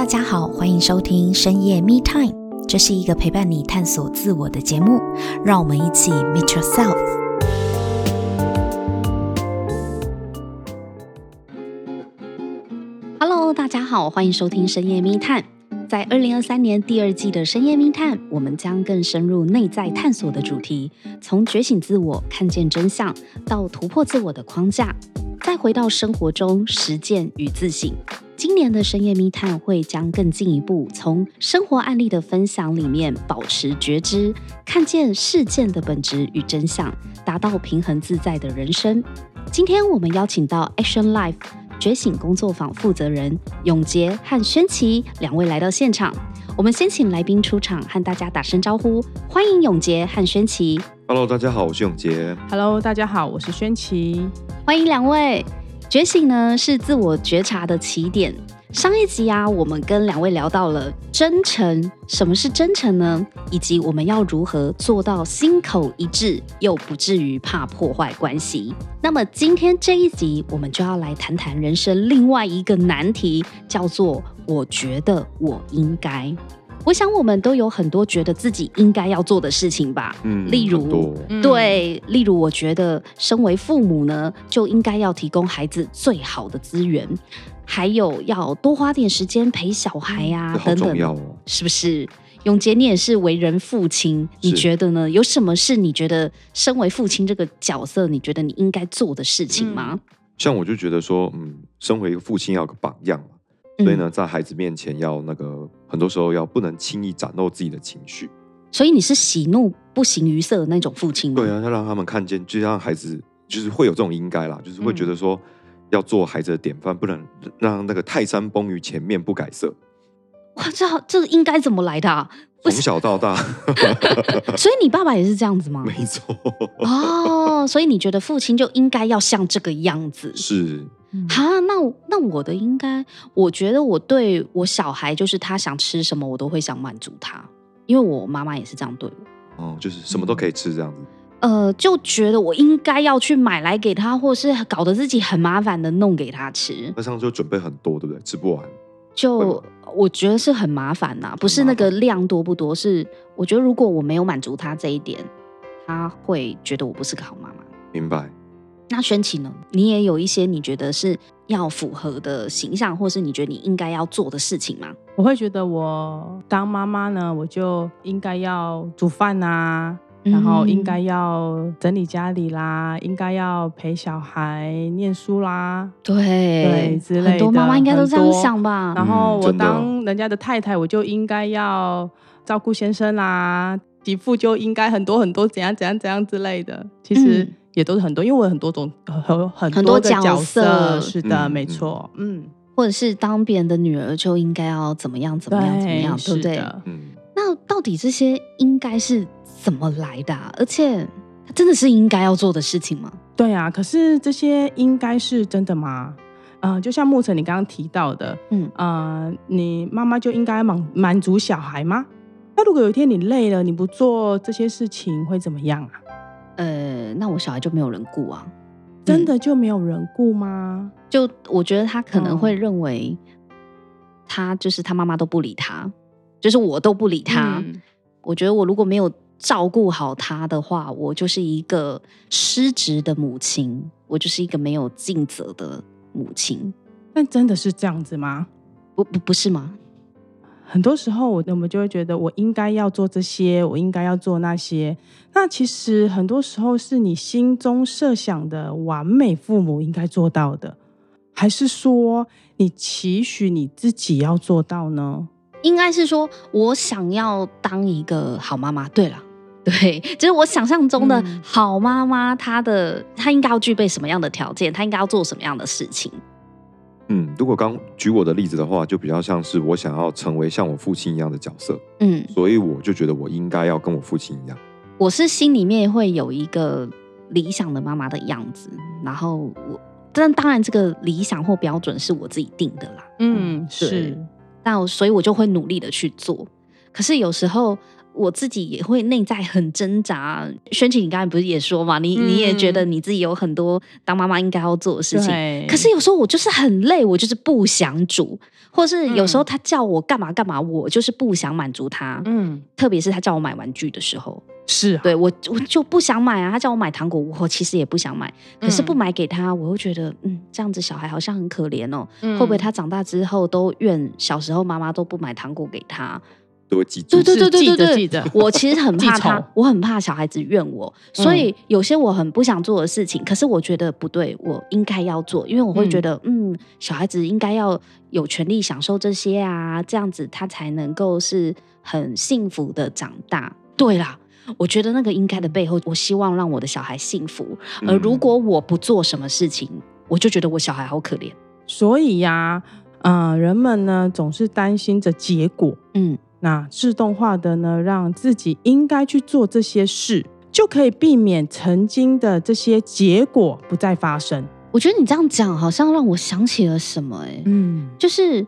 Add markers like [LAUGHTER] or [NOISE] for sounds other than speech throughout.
大家好，欢迎收听深夜 Me Time，这是一个陪伴你探索自我的节目，让我们一起 Meet Yourself。Hello，大家好，欢迎收听深夜 Me Time。在二零二三年第二季的深夜密探我们将更深入内在探索的主题，从觉醒自我、看见真相，到突破自我的框架，再回到生活中实践与自省。今年的深夜密探会将更进一步，从生活案例的分享里面保持觉知，看见事件的本质与真相，达到平衡自在的人生。今天我们邀请到 Action Life 觉醒工作坊负责人永杰和轩琪两位来到现场。我们先请来宾出场，和大家打声招呼，欢迎永杰和轩琪。Hello，大家好，我是永杰。Hello，大家好，我是宣琪。欢迎两位。觉醒呢，是自我觉察的起点。上一集啊，我们跟两位聊到了真诚，什么是真诚呢？以及我们要如何做到心口一致，又不至于怕破坏关系。那么今天这一集，我们就要来谈谈人生另外一个难题，叫做“我觉得我应该”。我想我们都有很多觉得自己应该要做的事情吧，嗯，例如，对，例如我觉得身为父母呢，就应该要提供孩子最好的资源，还有要多花点时间陪小孩呀，等等，是不是？永杰，你也是为人父亲，你觉得呢？有什么是你觉得身为父亲这个角色，你觉得你应该做的事情吗？像我就觉得说，嗯，身为一个父亲要有个榜样。所以呢，在孩子面前要那个，很多时候要不能轻易展露自己的情绪。所以你是喜怒不形于色的那种父亲吗？对啊，要让他们看见，就让孩子就是会有这种应该啦，就是会觉得说要做孩子的典范，不能让那个泰山崩于前面不改色。哇，这这个应该怎么来的啊？从小到大，[LAUGHS] 所以你爸爸也是这样子吗？[LAUGHS] 没错。哦，所以你觉得父亲就应该要像这个样子？是。哈，那那我的应该，我觉得我对我小孩就是他想吃什么，我都会想满足他，因为我妈妈也是这样对我。哦，就是什么都可以吃这样子。呃，就觉得我应该要去买来给他，或是搞得自己很麻烦的弄给他吃。那上次就准备很多，对不对？吃不完。就我觉得是很麻烦呐，不是那个量多不多，是我觉得如果我没有满足他这一点，他会觉得我不是个好妈妈。明白。那轩琪呢？你也有一些你觉得是要符合的形象，或是你觉得你应该要做的事情吗？我会觉得我当妈妈呢，我就应该要煮饭呐、啊，嗯、然后应该要整理家里啦，应该要陪小孩念书啦，对对之类的。很多妈妈应该都这样想吧。然后我当人家的太太，我就应该要照顾先生啦，媳妇就应该很多很多怎样怎样怎样之类的。其实。嗯也都是很多，因为我有很多种很很多的角色，角色是的，嗯、没错，嗯，或者是当别人的女儿就应该要怎么样怎么样怎么样，对不对？嗯，那到底这些应该是怎么来的、啊？而且，它真的是应该要做的事情吗？对啊，可是这些应该是真的吗？嗯、呃，就像牧尘你刚刚提到的，嗯呃，你妈妈就应该满满足小孩吗？那如果有一天你累了，你不做这些事情会怎么样啊？呃，那我小孩就没有人顾啊？真的就没有人顾吗？就我觉得他可能会认为，他就是他妈妈都不理他，就是我都不理他。嗯、我觉得我如果没有照顾好他的话，我就是一个失职的母亲，我就是一个没有尽责的母亲。但真的是这样子吗？不不不是吗？很多时候，我我们就会觉得我应该要做这些，我应该要做那些。那其实很多时候是你心中设想的完美父母应该做到的，还是说你期许你自己要做到呢？应该是说我想要当一个好妈妈。对了，[LAUGHS] 对，就是我想象中的好妈妈，她的她应该要具备什么样的条件？她应该要做什么样的事情？嗯，如果刚举我的例子的话，就比较像是我想要成为像我父亲一样的角色，嗯，所以我就觉得我应该要跟我父亲一样。我是心里面会有一个理想的妈妈的样子，然后我，但当然这个理想或标准是我自己定的啦。嗯，是，那所以我就会努力的去做。可是有时候，我自己也会内在很挣扎。轩琪，你刚才不是也说嘛？你、嗯、你也觉得你自己有很多当妈妈应该要做的事情。可是有时候我就是很累，我就是不想煮，或是有时候他叫我干嘛干嘛，我就是不想满足他。嗯，特别是他叫我买玩具的时候，是、啊、对我我就不想买啊。他叫我买糖果，我其实也不想买。可是不买给他，我又觉得嗯，这样子小孩好像很可怜哦。嗯、会不会他长大之后都怨小时候妈妈都不买糖果给他？都会记住，对对对对对记得。[LAUGHS] 我其实很怕他，[LAUGHS] 我很怕小孩子怨我，所以有些我很不想做的事情，可是我觉得不对，我应该要做，因为我会觉得，嗯，小孩子应该要有权利享受这些啊，这样子他才能够是很幸福的长大。对啦，我觉得那个应该的背后，我希望让我的小孩幸福，而如果我不做什么事情，我就觉得我小孩好可怜。所以呀，嗯，人们呢总是担心着结果，嗯。那自动化的呢，让自己应该去做这些事，就可以避免曾经的这些结果不再发生。我觉得你这样讲，好像让我想起了什么，欸，嗯，就是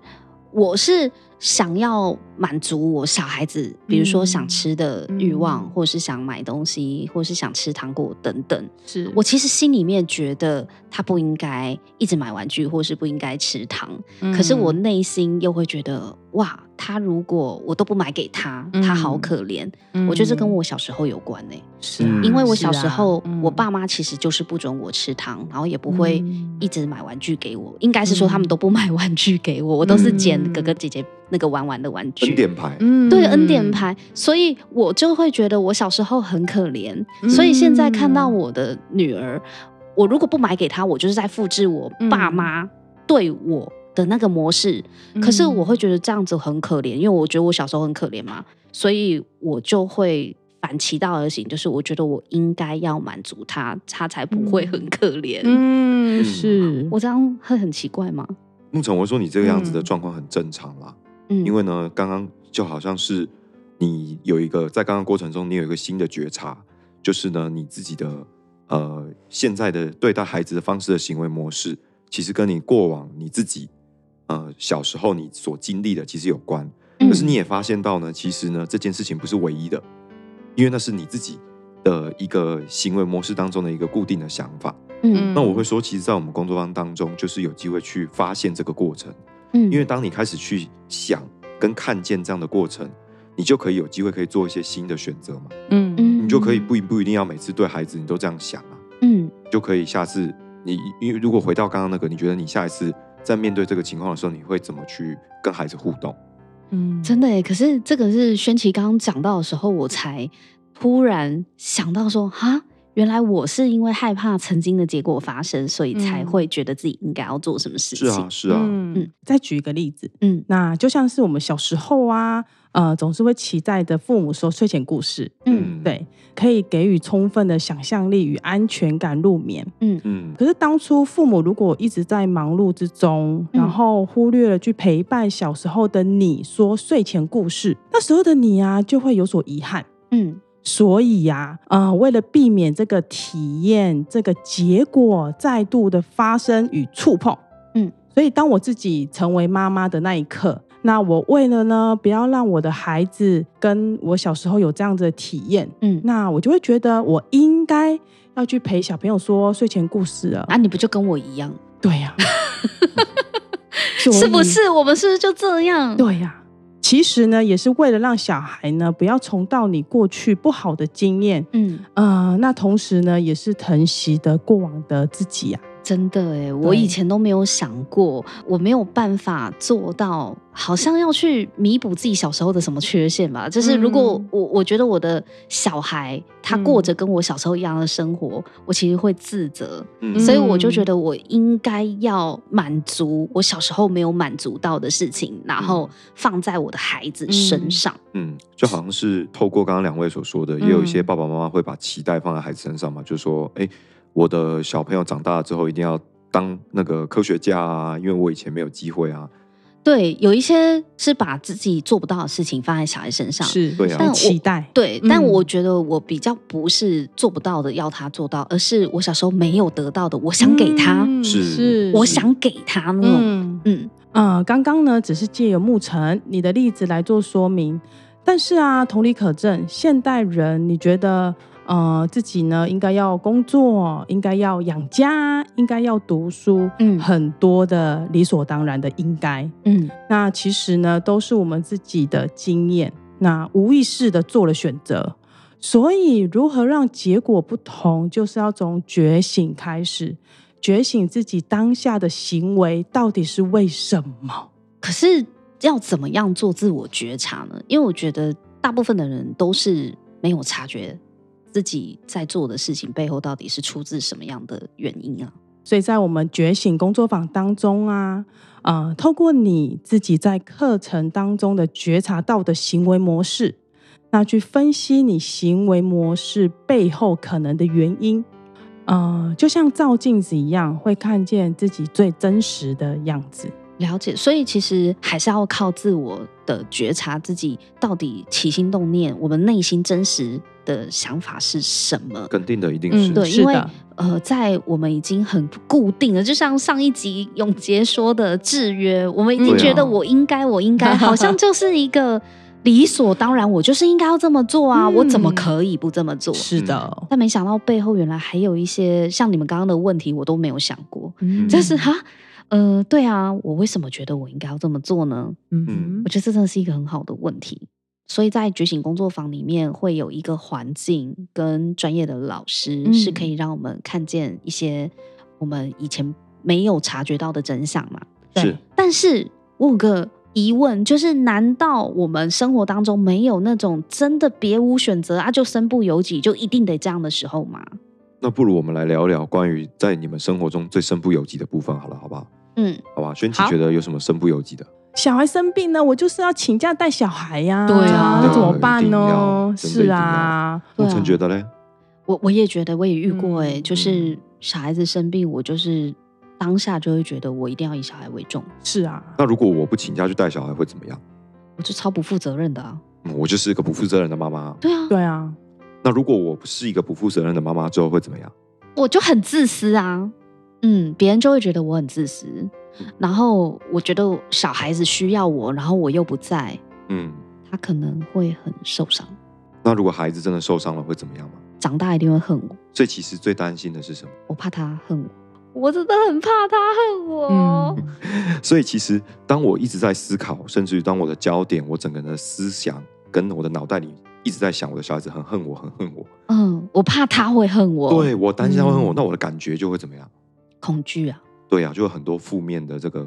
我是。想要满足我小孩子，比如说想吃的欲望，嗯、或者是想买东西，或者是想吃糖果等等。是我其实心里面觉得他不应该一直买玩具，或是不应该吃糖。嗯、可是我内心又会觉得，哇，他如果我都不买给他，他好可怜。嗯、我觉得这跟我小时候有关呢、欸。是、啊，因为我小时候，我爸妈其实就是不准我吃糖，然后也不会一直买玩具给我。应该是说他们都不买玩具给我，我都是捡哥哥姐姐。那个玩玩的玩具，恩典牌，嗯，对，恩典牌，所以我就会觉得我小时候很可怜，嗯、所以现在看到我的女儿，我如果不买给她，我就是在复制我爸妈对我的那个模式。嗯、可是我会觉得这样子很可怜，因为我觉得我小时候很可怜嘛，所以我就会反其道而行，就是我觉得我应该要满足她，她才不会很可怜。嗯，是。我这样会很奇怪吗？牧尘，我说你这个样子的状况很正常啦。因为呢，刚刚就好像是你有一个在刚刚过程中，你有一个新的觉察，就是呢，你自己的呃现在的对待孩子的方式的行为模式，其实跟你过往你自己呃小时候你所经历的其实有关。可是你也发现到呢，其实呢这件事情不是唯一的，因为那是你自己的一个行为模式当中的一个固定的想法。嗯，那我会说，其实，在我们工作坊当中，就是有机会去发现这个过程。嗯，因为当你开始去想跟看见这样的过程，你就可以有机会可以做一些新的选择嘛。嗯嗯，你就可以不不一定要每次对孩子你都这样想啊。嗯，就可以下次你因为如果回到刚刚那个，你觉得你下一次在面对这个情况的时候，你会怎么去跟孩子互动？嗯，真的耶。可是这个是宣琪刚刚讲到的时候，我才突然想到说，哈。原来我是因为害怕曾经的结果发生，所以才会觉得自己应该要做什么事情。是啊，是啊。嗯，再举一个例子，嗯，那就像是我们小时候啊，呃，总是会期待的父母说睡前故事，嗯，对，可以给予充分的想象力与安全感入眠，嗯嗯。可是当初父母如果一直在忙碌之中，然后忽略了去陪伴小时候的你说睡前故事，那时候的你啊，就会有所遗憾，嗯。所以呀，啊、呃，为了避免这个体验、这个结果再度的发生与触碰，嗯，所以当我自己成为妈妈的那一刻，那我为了呢，不要让我的孩子跟我小时候有这样子的体验，嗯，那我就会觉得我应该要去陪小朋友说睡前故事了。啊，你不就跟我一样？对呀、[LAUGHS] 啊，是不是？我们是不是就这样？对呀、啊。其实呢，也是为了让小孩呢不要重蹈你过去不好的经验，嗯，呃，那同时呢，也是疼惜的过往的自己啊。真的哎，我以前都没有想过，我没有办法做到，好像要去弥补自己小时候的什么缺陷吧。就是如果我我觉得我的小孩他过着跟我小时候一样的生活，我其实会自责，所以我就觉得我应该要满足我小时候没有满足到的事情，然后放在我的孩子身上。嗯，就好像是透过刚刚两位所说的，也有一些爸爸妈妈会把期待放在孩子身上嘛，就是说，哎。我的小朋友长大了之后一定要当那个科学家啊，因为我以前没有机会啊。对，有一些是把自己做不到的事情放在小孩身上，是，对啊，但期待。对，嗯、但我觉得我比较不是做不到的要他做到，而是我小时候没有得到的，我想给他，嗯、是，是，我想给他那种。嗯嗯啊，刚刚呢只是借由牧尘你的例子来做说明。但是啊，同理可证，现代人你觉得，呃，自己呢应该要工作，应该要养家，应该要读书，嗯，很多的理所当然的应该，嗯，那其实呢都是我们自己的经验，那无意识的做了选择。所以，如何让结果不同，就是要从觉醒开始，觉醒自己当下的行为到底是为什么？可是。要怎么样做自我觉察呢？因为我觉得大部分的人都是没有察觉自己在做的事情背后到底是出自什么样的原因啊。所以在我们觉醒工作坊当中啊，呃，透过你自己在课程当中的觉察到的行为模式，那去分析你行为模式背后可能的原因，呃，就像照镜子一样，会看见自己最真实的样子。了解，所以其实还是要靠自我的觉察，自己到底起心动念，我们内心真实的想法是什么？肯定的，一定是、嗯、对，因为呃，在我们已经很固定了，就像上一集永杰说的制约，我们已经觉得我应该，我应该，[LAUGHS] 好像就是一个理所当然，我就是应该要这么做啊，嗯、我怎么可以不这么做？是的，但没想到背后原来还有一些像你们刚刚的问题，我都没有想过，嗯、就是哈。呃，对啊，我为什么觉得我应该要这么做呢？嗯，我觉得这真的是一个很好的问题。所以在觉醒工作坊里面会有一个环境跟专业的老师，嗯、是可以让我们看见一些我们以前没有察觉到的真相嘛。是对。但是我有个疑问，就是难道我们生活当中没有那种真的别无选择啊，就身不由己，就一定得这样的时候吗？那不如我们来聊聊关于在你们生活中最身不由己的部分，好了，好不好？嗯，好吧，轩琪觉得有什么身不由己的？小孩生病呢，我就是要请假带小孩呀。对啊，那怎么办呢？是啊，我真觉得嘞，我我也觉得，我也遇过哎，就是小孩子生病，我就是当下就会觉得我一定要以小孩为重。是啊，那如果我不请假去带小孩会怎么样？我就超不负责任的啊！我就是一个不负责任的妈妈。对啊，对啊。那如果我不是一个不负责任的妈妈，之后会怎么样？我就很自私啊。嗯，别人就会觉得我很自私，然后我觉得小孩子需要我，然后我又不在，嗯，他可能会很受伤。那如果孩子真的受伤了，会怎么样吗？长大一定会恨我。所以其实最担心的是什么？我怕他恨我，我真的很怕他恨我。嗯，[LAUGHS] 所以其实当我一直在思考，甚至于当我的焦点，我整个人的思想跟我的脑袋里一直在想，我的小孩子很恨我，很恨我。嗯，我怕他会恨我。对，我担心他会恨我，嗯，那我的感觉就会怎么样？恐惧啊，对啊，就有很多负面的这个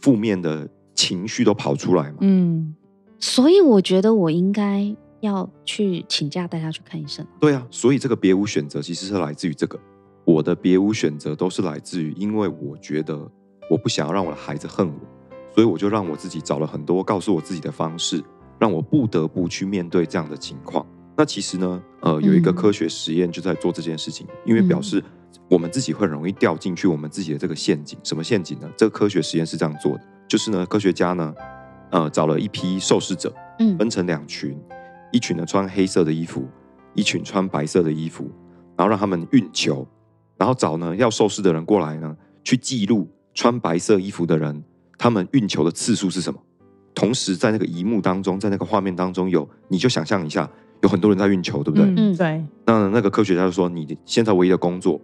负面的情绪都跑出来嘛。嗯，所以我觉得我应该要去请假带他去看医生。对啊，所以这个别无选择其实是来自于这个，我的别无选择都是来自于，因为我觉得我不想要让我的孩子恨我，所以我就让我自己找了很多告诉我自己的方式，让我不得不去面对这样的情况。那其实呢，呃，有一个科学实验就在做这件事情，嗯、因为表示。我们自己会很容易掉进去我们自己的这个陷阱。什么陷阱呢？这个科学实验是这样做的，就是呢，科学家呢，呃，找了一批受试者，嗯，分成两群，一群呢穿黑色的衣服，一群穿白色的衣服，然后让他们运球，然后找呢要受试的人过来呢，去记录穿白色衣服的人他们运球的次数是什么。同时在那个荧幕当中，在那个画面当中有，你就想象一下，有很多人在运球，对不对？嗯，对。那那个科学家就说，你现在唯一的工作。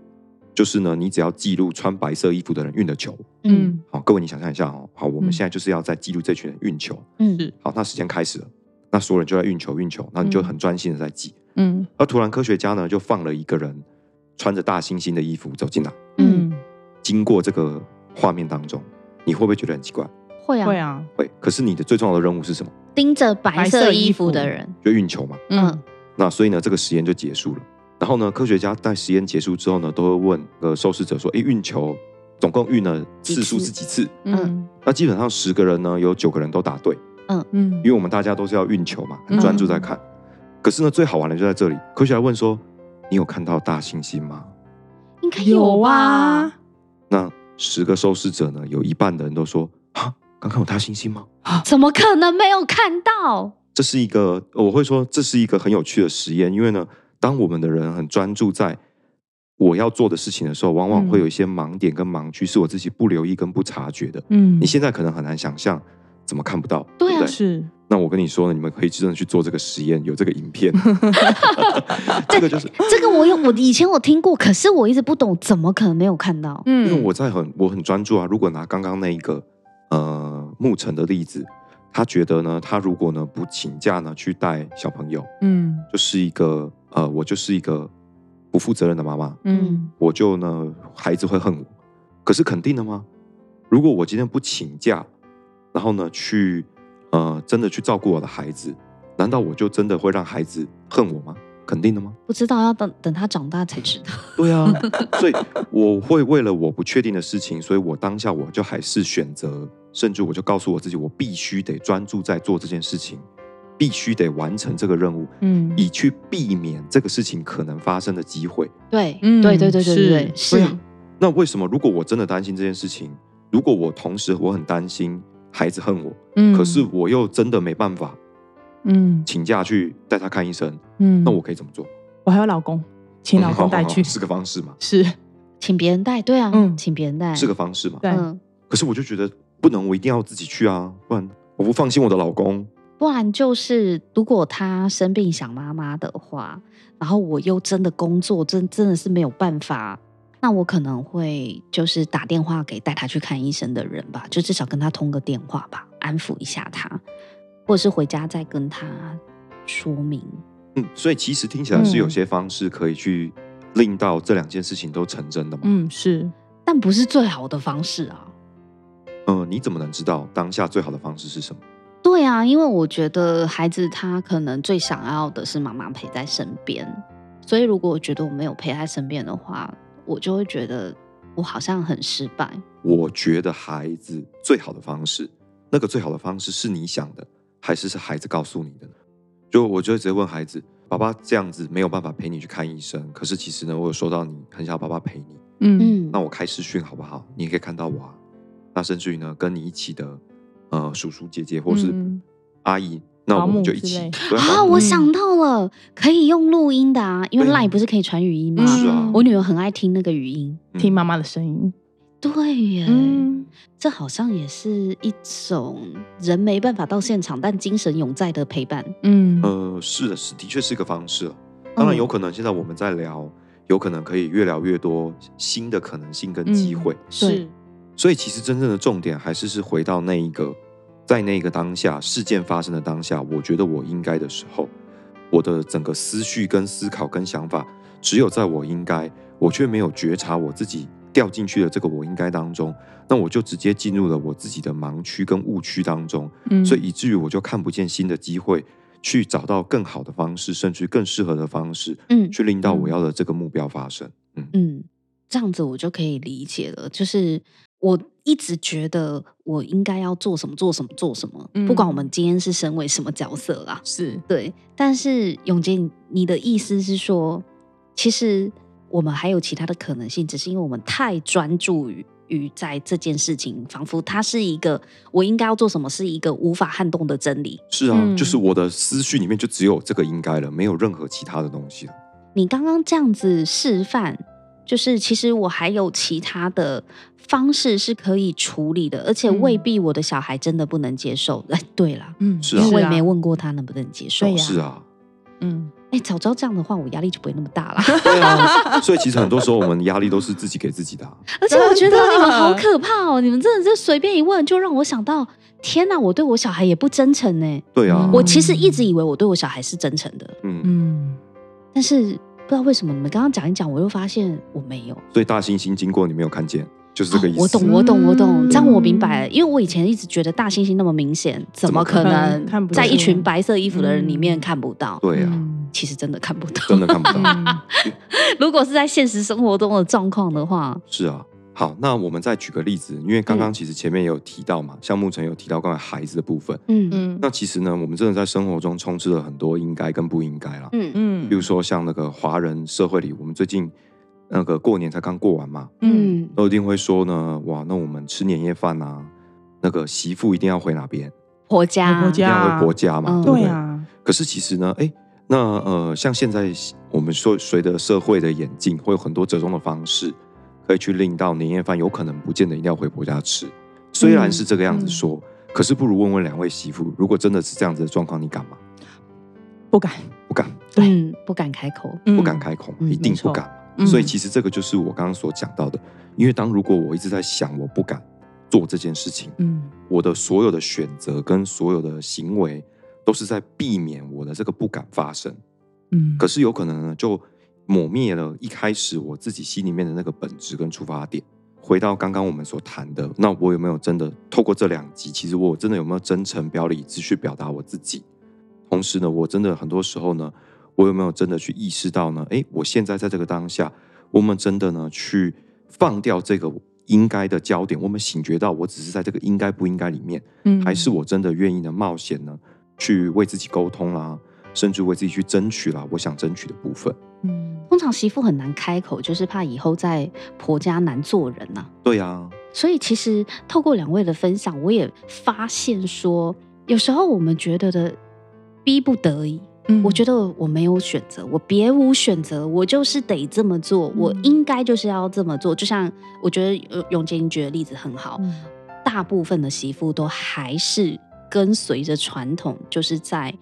就是呢，你只要记录穿白色衣服的人运的球，嗯，好，各位你想象一下哦，好，我们现在就是要在记录这群人运球，嗯，是，好，那时间开始了，那所有人就在运球运球，那你就很专心的在记，嗯，而突然科学家呢就放了一个人穿着大猩猩的衣服走进来，嗯，经过这个画面当中，你会不会觉得很奇怪？会啊，会啊，会。可是你的最重要的任务是什么？盯着白色衣服的人，就运球嘛，嗯，那所以呢，这个实验就结束了。然后呢，科学家在实验结束之后呢，都会问呃受试者说：“哎，运球总共运了次数是几次？”嗯，那基本上十个人呢，有九个人都答对。嗯嗯，因为我们大家都是要运球嘛，很专注在看。嗯、可是呢，最好玩的就在这里，科学家问说：“你有看到大猩猩吗？”应该有啊。那十个受试者呢，有一半的人都说：“啊，刚刚有大猩猩吗？”啊，怎么可能没有看到？这是一个我会说这是一个很有趣的实验，因为呢。当我们的人很专注在我要做的事情的时候，往往会有一些盲点跟盲区，是我自己不留意跟不察觉的。嗯，你现在可能很难想象怎么看不到，对啊，对不对？是。那我跟你说，你们可以真的去做这个实验，有这个影片。[LAUGHS] [LAUGHS] 这个就是这个，我有我以前我听过，可是我一直不懂，怎么可能没有看到？嗯，因为我在很我很专注啊。如果拿刚刚那一个呃牧尘的例子，他觉得呢，他如果呢不请假呢去带小朋友，嗯，就是一个呃，我就是一个不负责任的妈妈，嗯，我就呢孩子会恨我。可是肯定的吗？如果我今天不请假，然后呢去。呃，真的去照顾我的孩子，难道我就真的会让孩子恨我吗？肯定的吗？不知道，要等等他长大才知道。对啊，所以我会为了我不确定的事情，所以我当下我就还是选择，甚至我就告诉我自己，我必须得专注在做这件事情，必须得完成这个任务，嗯，以去避免这个事情可能发生的机会。对，嗯，对对对对对，是。是。那为什么如果我真的担心这件事情，如果我同时我很担心。孩子恨我，嗯，可是我又真的没办法，嗯，请假去带他看医生，嗯，那我可以怎么做？我还有老公，请老公带去，[LAUGHS] 是个方式嘛？是，请别人带，对啊，嗯，请别人带是个方式嘛？对，可是我就觉得不能，我一定要自己去啊，不然我不放心我的老公。不然就是，如果他生病想妈妈的话，然后我又真的工作，真真的是没有办法。那我可能会就是打电话给带他去看医生的人吧，就至少跟他通个电话吧，安抚一下他，或者是回家再跟他说明。嗯，所以其实听起来是有些方式可以去令到这两件事情都成真的嘛。嗯，是，但不是最好的方式啊。嗯，你怎么能知道当下最好的方式是什么？对啊，因为我觉得孩子他可能最想要的是妈妈陪在身边，所以如果我觉得我没有陪在身边的话。我就会觉得我好像很失败。我觉得孩子最好的方式，那个最好的方式是你想的，还是是孩子告诉你的呢？就我就会直接问孩子：“爸爸这样子没有办法陪你去看医生，可是其实呢，我有收到你很想要爸爸陪你。嗯，那我开视讯好不好？你也可以看到我啊。那甚至于呢，跟你一起的呃叔叔姐姐或是阿姨。嗯”那我们就一起 [LAUGHS] 啊！我想到了，可以用录音的啊，因为 LINE 不是可以传语音吗？是啊，我女儿很爱听那个语音，[LAUGHS] 听妈妈的声音。对耶，这好像也是一种人没办法到现场，但精神永在的陪伴。嗯，呃，是的，是的确是一个方式。当然有可能现在我们在聊，有可能可以越聊越多新的可能性跟机会。是，所以其实真正的重点还是是回到那一个。在那个当下，事件发生的当下，我觉得我应该的时候，我的整个思绪跟思考跟想法，只有在我应该，我却没有觉察我自己掉进去的这个我应该当中，那我就直接进入了我自己的盲区跟误区当中，嗯，所以以至于我就看不见新的机会，去找到更好的方式，甚至更适合的方式，嗯，去令到我要的这个目标发生，嗯。嗯，这样子我就可以理解了，就是。我一直觉得我应该要做什么，做什么，做什么，嗯、不管我们今天是身为什么角色啦，是对。但是永杰，你的意思是说，其实我们还有其他的可能性，只是因为我们太专注于于在这件事情，仿佛它是一个我应该要做什么，是一个无法撼动的真理。是啊，嗯、就是我的思绪里面就只有这个应该了，没有任何其他的东西了。你刚刚这样子示范。就是其实我还有其他的方式是可以处理的，而且未必我的小孩真的不能接受。[LAUGHS] 哎、嗯，对了，嗯，是啊，因为我也没问过他能不能接受。对呀，是啊，嗯，哎，早知道这样的话，我压力就不会那么大了。对啊，[LAUGHS] 所以其实很多时候我们压力都是自己给自己的。[LAUGHS] 而且我觉得你们好可怕哦，你们真的就随便一问，就让我想到，天哪，我对我小孩也不真诚呢。对啊，我其实一直以为我对我小孩是真诚的。嗯嗯，但是。不知道为什么，你们刚刚讲一讲，我又发现我没有。所以大猩猩经过你没有看见，就是这个意思。哦、我懂，我懂，我懂，这样我明白了。因为我以前一直觉得大猩猩那么明显，怎么可能在一群白色衣服的人里面看不到？对啊，其实真的看不到，真的看不到。[LAUGHS] 如果是在现实生活中的状况的话，是啊。好，那我们再举个例子，因为刚刚其实前面也有提到嘛，像牧尘有提到关于孩子的部分，嗯嗯，那其实呢，我们真的在生活中充斥了很多应该跟不应该啦，嗯嗯，比如说像那个华人社会里，我们最近那个过年才刚过完嘛，嗯，都一定会说呢，哇，那我们吃年夜饭啊，那个媳妇一定要回哪边？婆家，婆家，一定要回婆家嘛，对不对？对啊。可是其实呢，哎，那呃，像现在我们说随着社会的演进，会有很多折中的方式。可以去令到年夜饭有可能不见得一定要回婆家吃，虽然是这个样子说，嗯嗯、可是不如问问两位媳妇，如果真的是这样子的状况，你敢吗？不敢，不敢，对，不敢开口，不敢开口，一定不敢。所以其实这个就是我刚刚所讲到的，因为当如果我一直在想我不敢做这件事情，嗯，我的所有的选择跟所有的行为都是在避免我的这个不敢发生，嗯，可是有可能呢就抹灭了一开始我自己心里面的那个本质跟出发点。回到刚刚我们所谈的，那我有没有真的透过这两集，其实我真的有没有真诚、表里一致去表达我自己？同时呢，我真的很多时候呢。我有没有真的去意识到呢？诶，我现在在这个当下，我们真的呢去放掉这个应该的焦点，我们醒觉到我只是在这个应该不应该里面，嗯，还是我真的愿意呢冒险呢去为自己沟通啦，甚至为自己去争取啦，我想争取的部分。嗯，通常媳妇很难开口，就是怕以后在婆家难做人呐、啊。对啊，所以其实透过两位的分享，我也发现说，有时候我们觉得的逼不得已。我觉得我没有选择，我别无选择，我就是得这么做，我应该就是要这么做。就像我觉得永杰你举的例子很好，大部分的媳妇都还是跟随着传统，就是在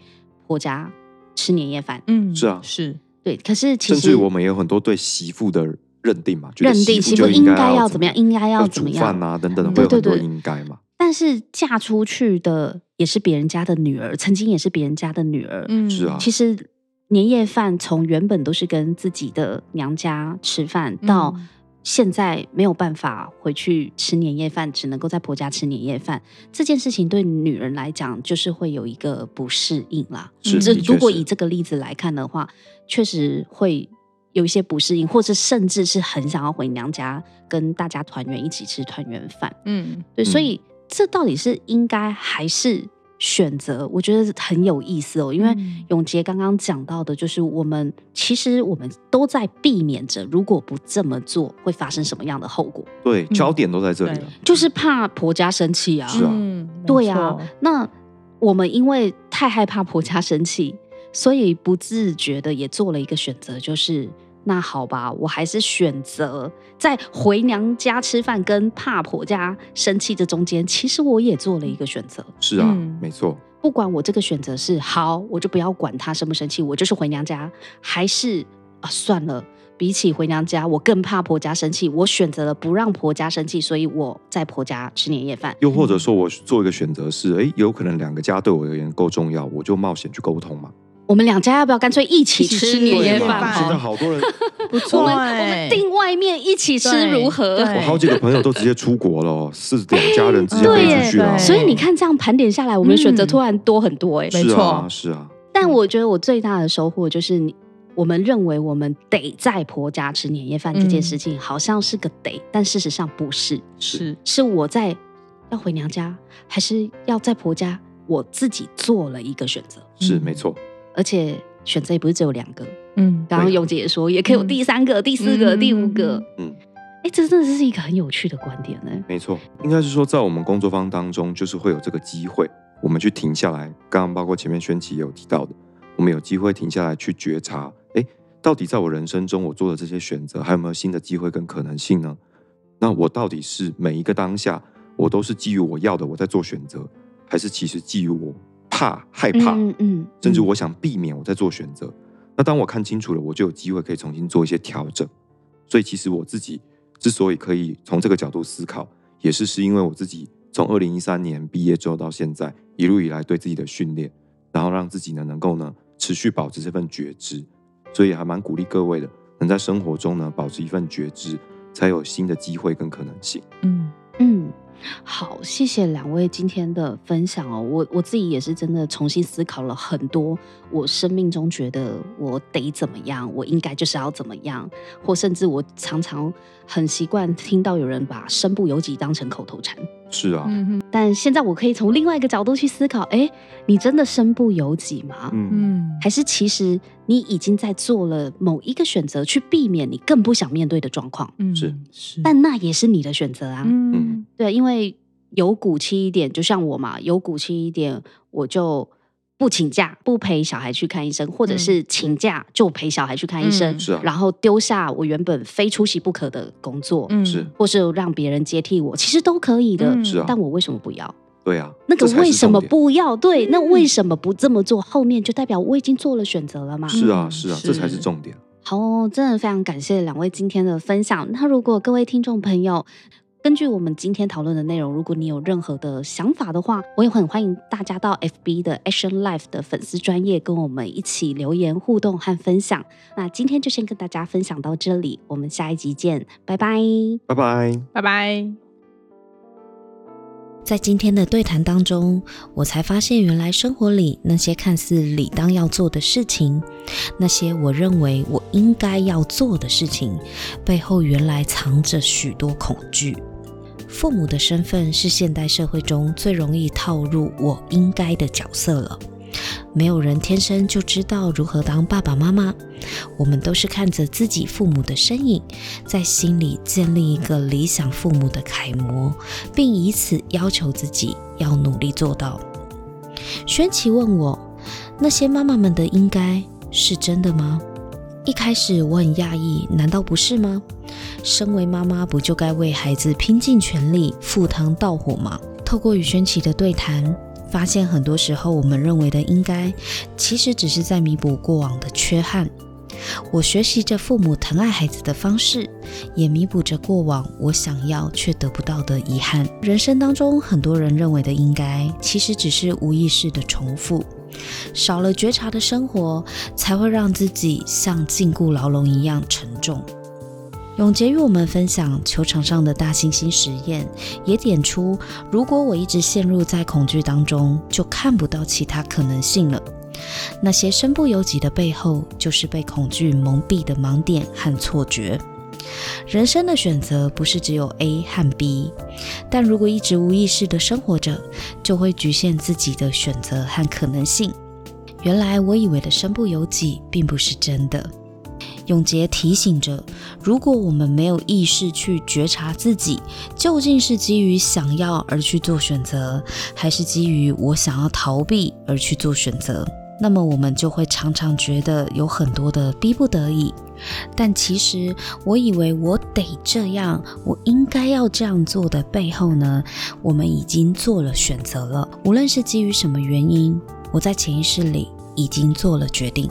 婆家吃年夜饭。嗯，是啊，是对。可是其实甚至我们有很多对媳妇的认定嘛，认定媳妇应该要怎么样，应该要怎么样，煮饭啊等等的，会有很多应该嘛。但是嫁出去的也是别人家的女儿，曾经也是别人家的女儿。嗯，是啊。其实年夜饭从原本都是跟自己的娘家吃饭，到现在没有办法回去吃年夜饭，只能够在婆家吃年夜饭。这件事情对女人来讲，就是会有一个不适应啦。是，如果以这个例子来看的话，确实会有一些不适应，或者甚至是很想要回娘家跟大家团圆，一起吃团圆饭。嗯，对，所以。这到底是应该还是选择？我觉得很有意思哦，因为永杰刚刚讲到的，就是我们其实我们都在避免着，如果不这么做，会发生什么样的后果？对，焦点都在这里了，就是怕婆家生气啊。是啊，对啊。那我们因为太害怕婆家生气，所以不自觉的也做了一个选择，就是。那好吧，我还是选择在回娘家吃饭跟怕婆家生气这中间，其实我也做了一个选择。是啊，嗯、没错。不管我这个选择是好，我就不要管他生不生气，我就是回娘家；还是啊，算了，比起回娘家，我更怕婆家生气，我选择了不让婆家生气，所以我在婆家吃年夜饭。又或者说，我做一个选择是，哎，有可能两个家对我而言够重要，我就冒险去沟通嘛。我们两家要不要干脆一起吃年夜饭？现在好多人 [LAUGHS] 不错，我们我们订外面一起吃如何？我好几个朋友都直接出国了，是两家人直接飞出去了。所以你看，这样盘点下来，我们选择突然多很多哎。没错，是啊。但我觉得我最大的收获就是，你我们认为我们得在婆家吃年夜饭这件事情，好像是个得，但事实上不是。是是我在要回娘家，还是要在婆家？我自己做了一个选择。是没错。而且选择也不是只有两个，嗯，刚刚永姐也说，也可以有第三个、嗯、第四个、嗯、第五个，嗯，哎、欸，这真的是一个很有趣的观点呢。没错，应该是说，在我们工作方当中，就是会有这个机会，我们去停下来。刚刚包括前面宣琦也有提到的，我们有机会停下来去觉察，哎，到底在我人生中我做的这些选择，还有没有新的机会跟可能性呢？那我到底是每一个当下，我都是基于我要的我在做选择，还是其实基于我？怕害怕，嗯嗯，甚至我想避免我在做选择。那当我看清楚了，我就有机会可以重新做一些调整。所以，其实我自己之所以可以从这个角度思考，也是是因为我自己从二零一三年毕业之后到现在一路以来对自己的训练，然后让自己呢能够呢持续保持这份觉知。所以还蛮鼓励各位的，能在生活中呢保持一份觉知，才有新的机会跟可能性。嗯嗯。好，谢谢两位今天的分享哦。我我自己也是真的重新思考了很多，我生命中觉得我得怎么样，我应该就是要怎么样，或甚至我常常很习惯听到有人把“身不由己”当成口头禅。是啊，但现在我可以从另外一个角度去思考，哎，你真的身不由己吗？嗯，还是其实你已经在做了某一个选择，去避免你更不想面对的状况？嗯，是是，但那也是你的选择啊。嗯，对，因为有骨气一点，就像我嘛，有骨气一点，我就。不请假，不陪小孩去看医生，或者是请假就陪小孩去看医生，嗯、是啊，然后丢下我原本非出席不可的工作，嗯是，或是让别人接替我，其实都可以的，是啊，但我为什么不要？对啊，那个为什么不要？对，嗯、那为什么不这么做？后面就代表我已经做了选择了嘛？是啊，是啊，是这才是重点。好，真的非常感谢两位今天的分享。那如果各位听众朋友，根据我们今天讨论的内容，如果你有任何的想法的话，我也很欢迎大家到 FB 的 Action Life 的粉丝专业跟我们一起留言互动和分享。那今天就先跟大家分享到这里，我们下一集见，拜拜，拜拜，拜拜。在今天的对谈当中，我才发现，原来生活里那些看似理当要做的事情，那些我认为我应该要做的事情，背后原来藏着许多恐惧。父母的身份是现代社会中最容易套入“我应该”的角色了。没有人天生就知道如何当爸爸妈妈，我们都是看着自己父母的身影，在心里建立一个理想父母的楷模，并以此要求自己要努力做到。轩琪问我，那些妈妈们的应该是真的吗？一开始我很讶异，难道不是吗？身为妈妈，不就该为孩子拼尽全力、赴汤蹈火吗？透过与轩琪的对谈，发现很多时候我们认为的应该，其实只是在弥补过往的缺憾。我学习着父母疼爱孩子的方式，也弥补着过往我想要却得不到的遗憾。人生当中，很多人认为的应该，其实只是无意识的重复。少了觉察的生活，才会让自己像禁锢牢笼一样沉重。永杰与我们分享球场上的大猩猩实验，也点出：如果我一直陷入在恐惧当中，就看不到其他可能性了。那些身不由己的背后，就是被恐惧蒙蔽的盲点和错觉。人生的选择不是只有 A 和 B，但如果一直无意识的生活着，就会局限自己的选择和可能性。原来我以为的身不由己，并不是真的。永杰提醒着：如果我们没有意识去觉察自己，究竟是基于想要而去做选择，还是基于我想要逃避而去做选择，那么我们就会常常觉得有很多的逼不得已。但其实，我以为我得这样，我应该要这样做的背后呢，我们已经做了选择了。无论是基于什么原因，我在潜意识里已经做了决定。